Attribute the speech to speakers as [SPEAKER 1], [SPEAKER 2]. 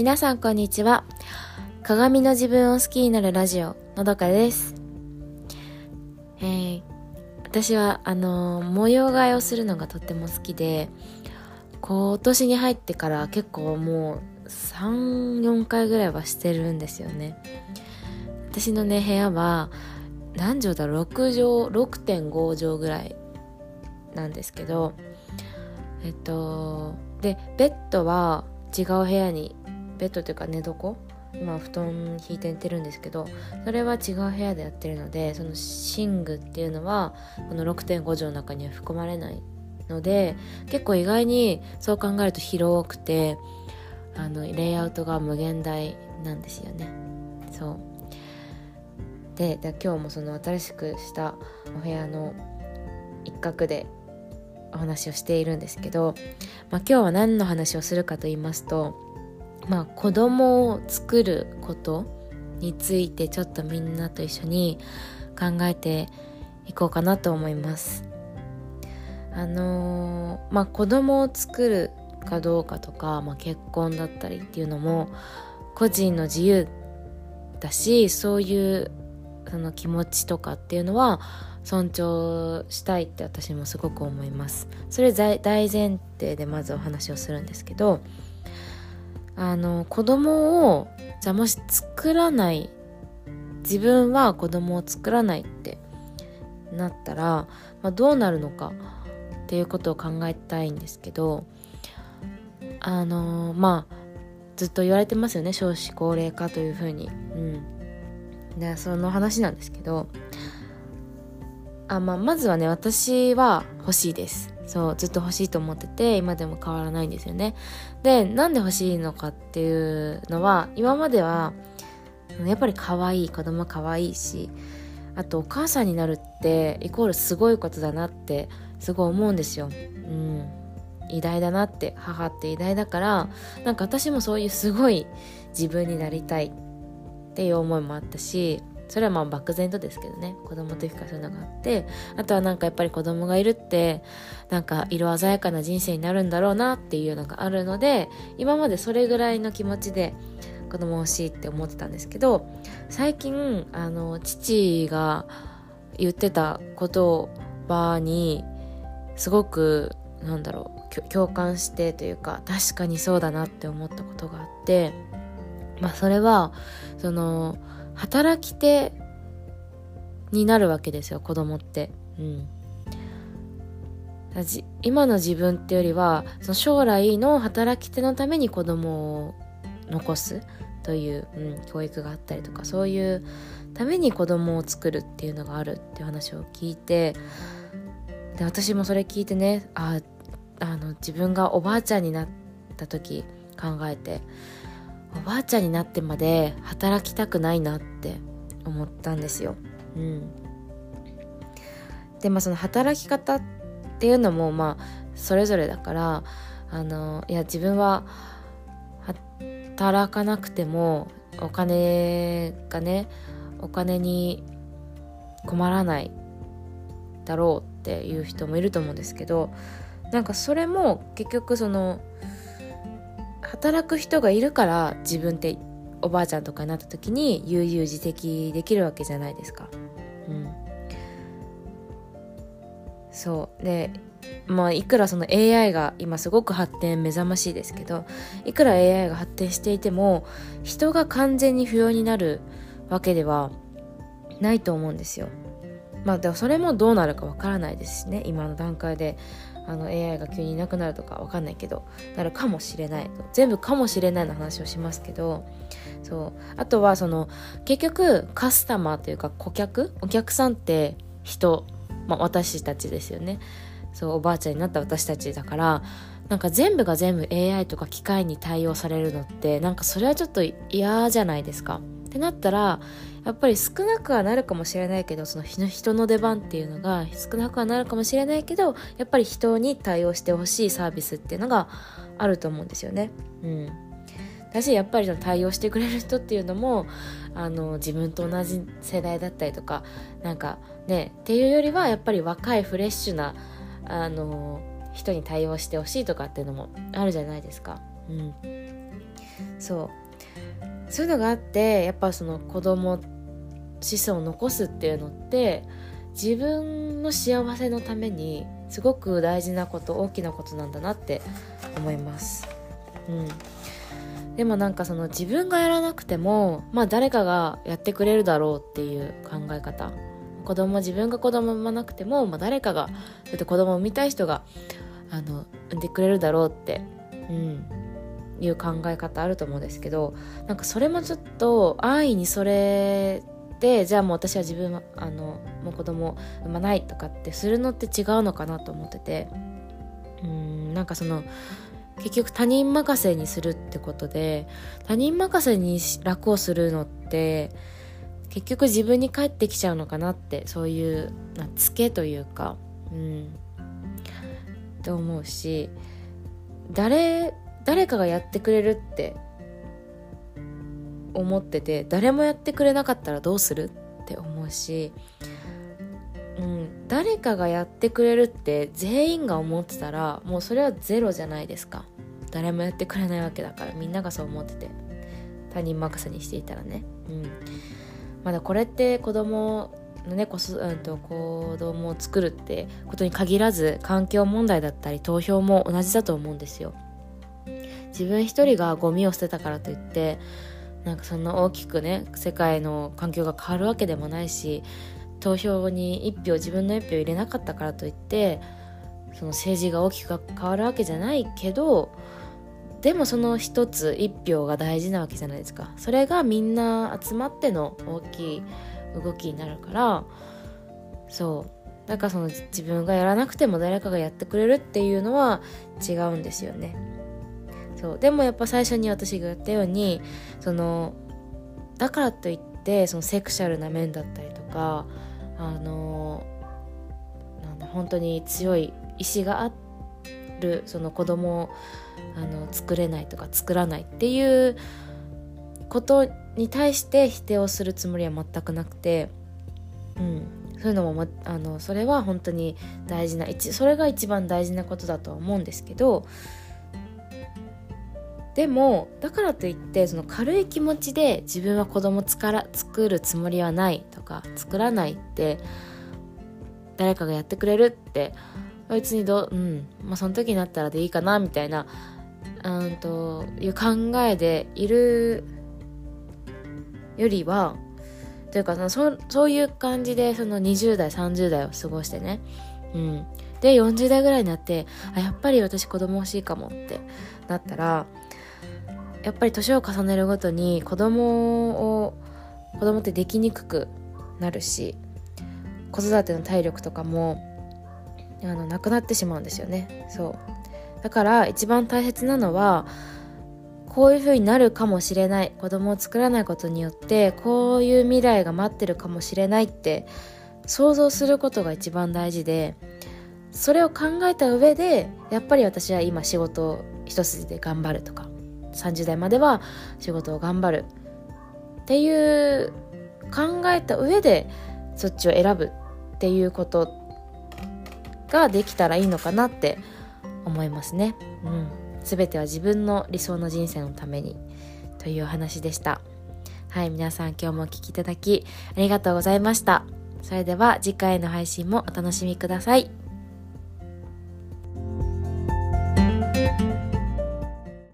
[SPEAKER 1] 皆さんこんにちは。鏡の自分を好きになるラジオのどかです。えー、私はあのー、模様替えをするのがとっても好きで今年に入ってから結構もう34回ぐらいはしてるんですよね。私のね部屋は何畳だろう？6畳6.5畳ぐらいなんですけどえっとでベッドは違う部屋にベッドというか寝床今布団引いて寝てるんですけどそれは違う部屋でやってるのでその寝具っていうのはこの6.5畳の中には含まれないので結構意外にそう考えると広くてあのレイアウトが無限大なんですよね。そう。で今日もその新しくしたお部屋の一角でお話をしているんですけど、まあ、今日は何の話をするかと言いますと、まあ、子供を作ることについてちょっとみんなと一緒に考えていこうかなと思います。あのー、まあ子供を作るかどうかとか、まあ、結婚だったりっていうのも個人の自由だしそういうその気持ちとかっていうのは尊重したいって私もすごく思いますそれ大前提でまずお話をするんですけどあの子供をじゃあもし作らない。自分は子供を作らないってなったら、まあ、どうなるのかっていうことを考えたいんですけどあのまあずっと言われてますよね。少子高齢化というふうに。うん。でその話なんですけどあ、まあ、まずはね私は欲しいです。そうずっと欲しいと思ってて今でも変わらないんですよね。でなんで欲しいのかっていうのは今まではやっぱり可愛い子供可愛いしあとお母さんになるってイコールすごいことだなってすごい思うんですよ。うん。偉大だなって母って偉大だからなんか私もそういうすごい自分になりたいっていう思いもあったしそれはまあ漠然とですけどね子供の時からそういうのがあってあとはなんかやっぱり子供がいるってなんか色鮮やかな人生になるんだろうなっていうのがあるので今までそれぐらいの気持ちで子供欲しいって思ってたんですけど最近あの父が言ってた言葉にすごくなんだろう共感してというか確かにそうだなって思ったことがあってまあそれはその働き手になるわけですよ子供って。うん今の自分ってよりはその将来の働き手のために子供を残すという、うん、教育があったりとかそういうために子供を作るっていうのがあるっていう話を聞いてで私もそれ聞いてねああの自分がおばあちゃんになった時考えておばあちゃんになってまで働きたくないなって思ったんですよ。うん、でまあその働き方っていうのもまあそれぞれだからあのいや自分は働かなくてもお金がねお金に困らないだろうっていう人もいると思うんですけどなんかそれも結局その働く人がいるから自分っておばあちゃんとかになった時に悠々自適できるわけじゃないですか。うん、そうでまあいくらその AI が今すごく発展目覚ましいですけどいくら AI が発展していても人が完全に不要になるわけではないと思うんですよ。まあでもそれもどうなるかわからないですしね今の段階であの AI が急にいなくなるとかわかんないけどなるかもしれない全部かもしれないの話をしますけどそう。あとはその結局カスタマーというか顧客お客さんって人、まあ、私たちですよね。そうおばあちゃんになった私たちだからなんか全部が全部 AI とか機械に対応されるのってなんかそれはちょっと嫌じゃないですか。ってなったらやっぱり少なくはなるかもしれないけどその人の出番っていうのが少なくはなるかもしれないけどやっぱり人に対応してほしいサービスっていうのがあると思うんですよね。うんだしやっぱりの対応してくれる人っていうのもあの自分と同じ世代だったりとかなんかねっていうよりはやっぱり若いフレッシュなあの人に対応してほしいとかっていうのもあるじゃないですか。うん、そうそういうのがあってやっぱその子供子孫を残すっていうのって自分の幸せのためにすごく大事なこと大きなことなんだなって思います。うん。でもなんかその自分がやらなくてもまあ誰かがやってくれるだろうっていう考え方。子供自分が子供産まなくても、まあ、誰かがだって子供を産みたい人があの産んでくれるだろうって。うん。いう考え方あると思うんですけどなんかそれもちょっと安易にそれでじゃあもう私は自分はあのもう子供産まないとかってするのって違うのかなと思ってて。うんなんかその結局他人任せにするってことで他人任せに楽をするのって結局自分に返ってきちゃうのかなってそういうなツケというかうんと思うし誰誰かがやってくれるって思ってて誰もやってくれなかったらどうする？って思うし、うん、誰かがやってくれるって全員が思ってたらもうそれはゼロじゃないですか。誰もやってくれないわけだからみんながそう思ってて他人任せにしていたらね、うん、まだこれって子供のね、こそうんと子供を作るってことに限らず環境問題だったり投票も同じだと思うんですよ。自分一人がゴミを捨てたからといってなんかそんな大きくね世界の環境が変わるわけでもないし投票に一票自分の一票入れなかったからといってその政治が大きく変わるわけじゃないけどでもその一つ一票が大事なわけじゃないですか。それがみんな集まっての大きい動きになるからそう。だからその自分がやらなくても誰かがやってくれるっていうのは違うんですよね。そう。でもやっぱ最初に私が言ったようにそのだからといってそのセクシャルな面だったりとかあのなんだ本当に強い意志があるその子供をあの作れないとか作らないっていうことに対して否定をするつもりは全くなくて、うん、そういうのも、ま、あのそれは本当に大事なそれが一番大事なことだとは思うんですけどでもだからといってその軽い気持ちで自分は子供つから作るつもりはないとか作らないって誰かがやってくれるって別にどうんまあその時になったらでいいかなみたいなうんという考えでいるよりはというかそのそそういう感じでその20代30代を過ごしてね、うん、で40代ぐらいになってあやっぱり私子供欲しいかもってなったらやっぱり年を重ねるごとに子供を子供ってできにくくなるし子育ての体力とかもあのなくなってしまうんですよね。そう。だから一番大切なのはこういう風になるかもしれない子供を作らないことによってこういう未来が待ってるかもしれないって想像することが一番大事でそれを考えた上でやっぱり私は今仕事一筋で頑張るとか30代までは仕事を頑張るっていう考えた上でそっちを選ぶっていうことができたらいいのかなって思いますね。うん、全ては自分の理想の人生のためにというお話でした。はい、皆さん今日もお聴きいただきありがとうございました。それでは次回の配信もお楽しみください。